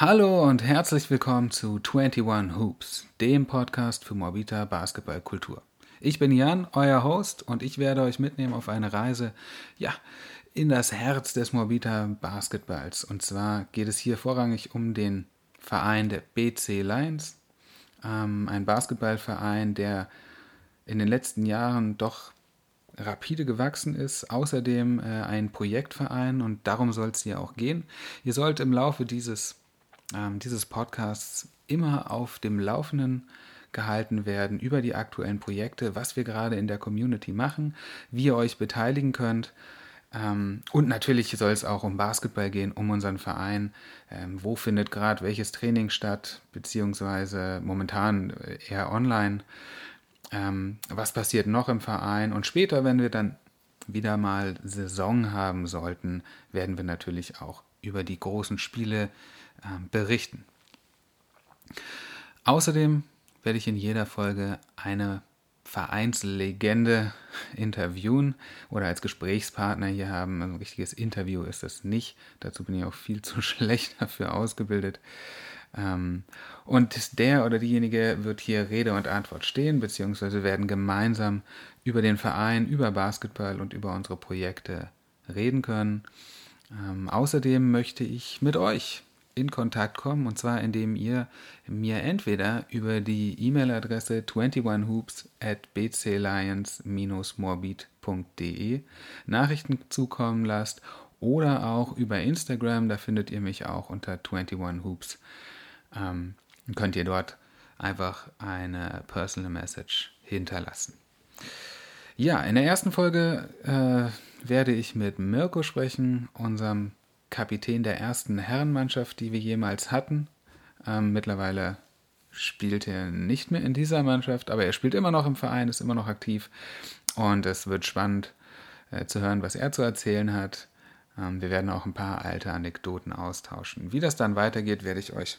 Hallo und herzlich willkommen zu 21 Hoops, dem Podcast für Morbita Basketballkultur. Ich bin Jan, euer Host, und ich werde euch mitnehmen auf eine Reise, ja, in das Herz des Morbita Basketballs. Und zwar geht es hier vorrangig um den Verein der BC Lions, ähm, ein Basketballverein, der in den letzten Jahren doch rapide gewachsen ist. Außerdem äh, ein Projektverein und darum soll es hier auch gehen. Ihr sollt im Laufe dieses ähm, dieses Podcasts immer auf dem Laufenden gehalten werden über die aktuellen Projekte, was wir gerade in der Community machen, wie ihr euch beteiligen könnt. Ähm, und natürlich soll es auch um Basketball gehen, um unseren Verein. Ähm, wo findet gerade welches Training statt, beziehungsweise momentan äh, eher online. Ähm, was passiert noch im Verein? Und später, wenn wir dann wieder mal Saison haben sollten, werden wir natürlich auch über die großen Spiele ähm, berichten. Außerdem werde ich in jeder Folge eine Vereinslegende interviewen oder als Gesprächspartner hier haben. Ein richtiges Interview ist das nicht. Dazu bin ich auch viel zu schlecht dafür ausgebildet. Ähm, und der oder diejenige wird hier Rede und Antwort stehen, beziehungsweise werden gemeinsam über den Verein, über Basketball und über unsere Projekte reden können. Ähm, außerdem möchte ich mit euch in Kontakt kommen und zwar indem ihr mir entweder über die E-Mail-Adresse 21hoops at bclions-morbid.de Nachrichten zukommen lasst oder auch über Instagram, da findet ihr mich auch unter 21hoops. Ähm, könnt ihr dort einfach eine Personal Message hinterlassen. Ja, in der ersten Folge äh, werde ich mit Mirko sprechen, unserem Kapitän der ersten Herrenmannschaft, die wir jemals hatten. Ähm, mittlerweile spielt er nicht mehr in dieser Mannschaft, aber er spielt immer noch im Verein, ist immer noch aktiv und es wird spannend äh, zu hören, was er zu erzählen hat. Ähm, wir werden auch ein paar alte Anekdoten austauschen. Wie das dann weitergeht, werde ich euch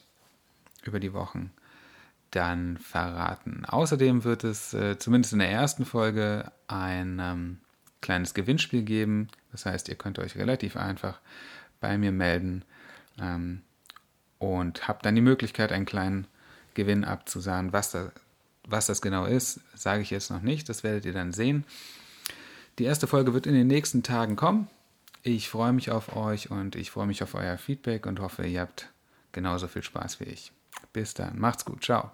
über die Wochen dann verraten. Außerdem wird es äh, zumindest in der ersten Folge ein ähm, kleines Gewinnspiel geben. Das heißt, ihr könnt euch relativ einfach bei mir melden ähm, und habt dann die Möglichkeit, einen kleinen Gewinn abzusagen. Was, da, was das genau ist, sage ich jetzt noch nicht. Das werdet ihr dann sehen. Die erste Folge wird in den nächsten Tagen kommen. Ich freue mich auf euch und ich freue mich auf euer Feedback und hoffe, ihr habt genauso viel Spaß wie ich. Bis dann. Macht's gut. Ciao.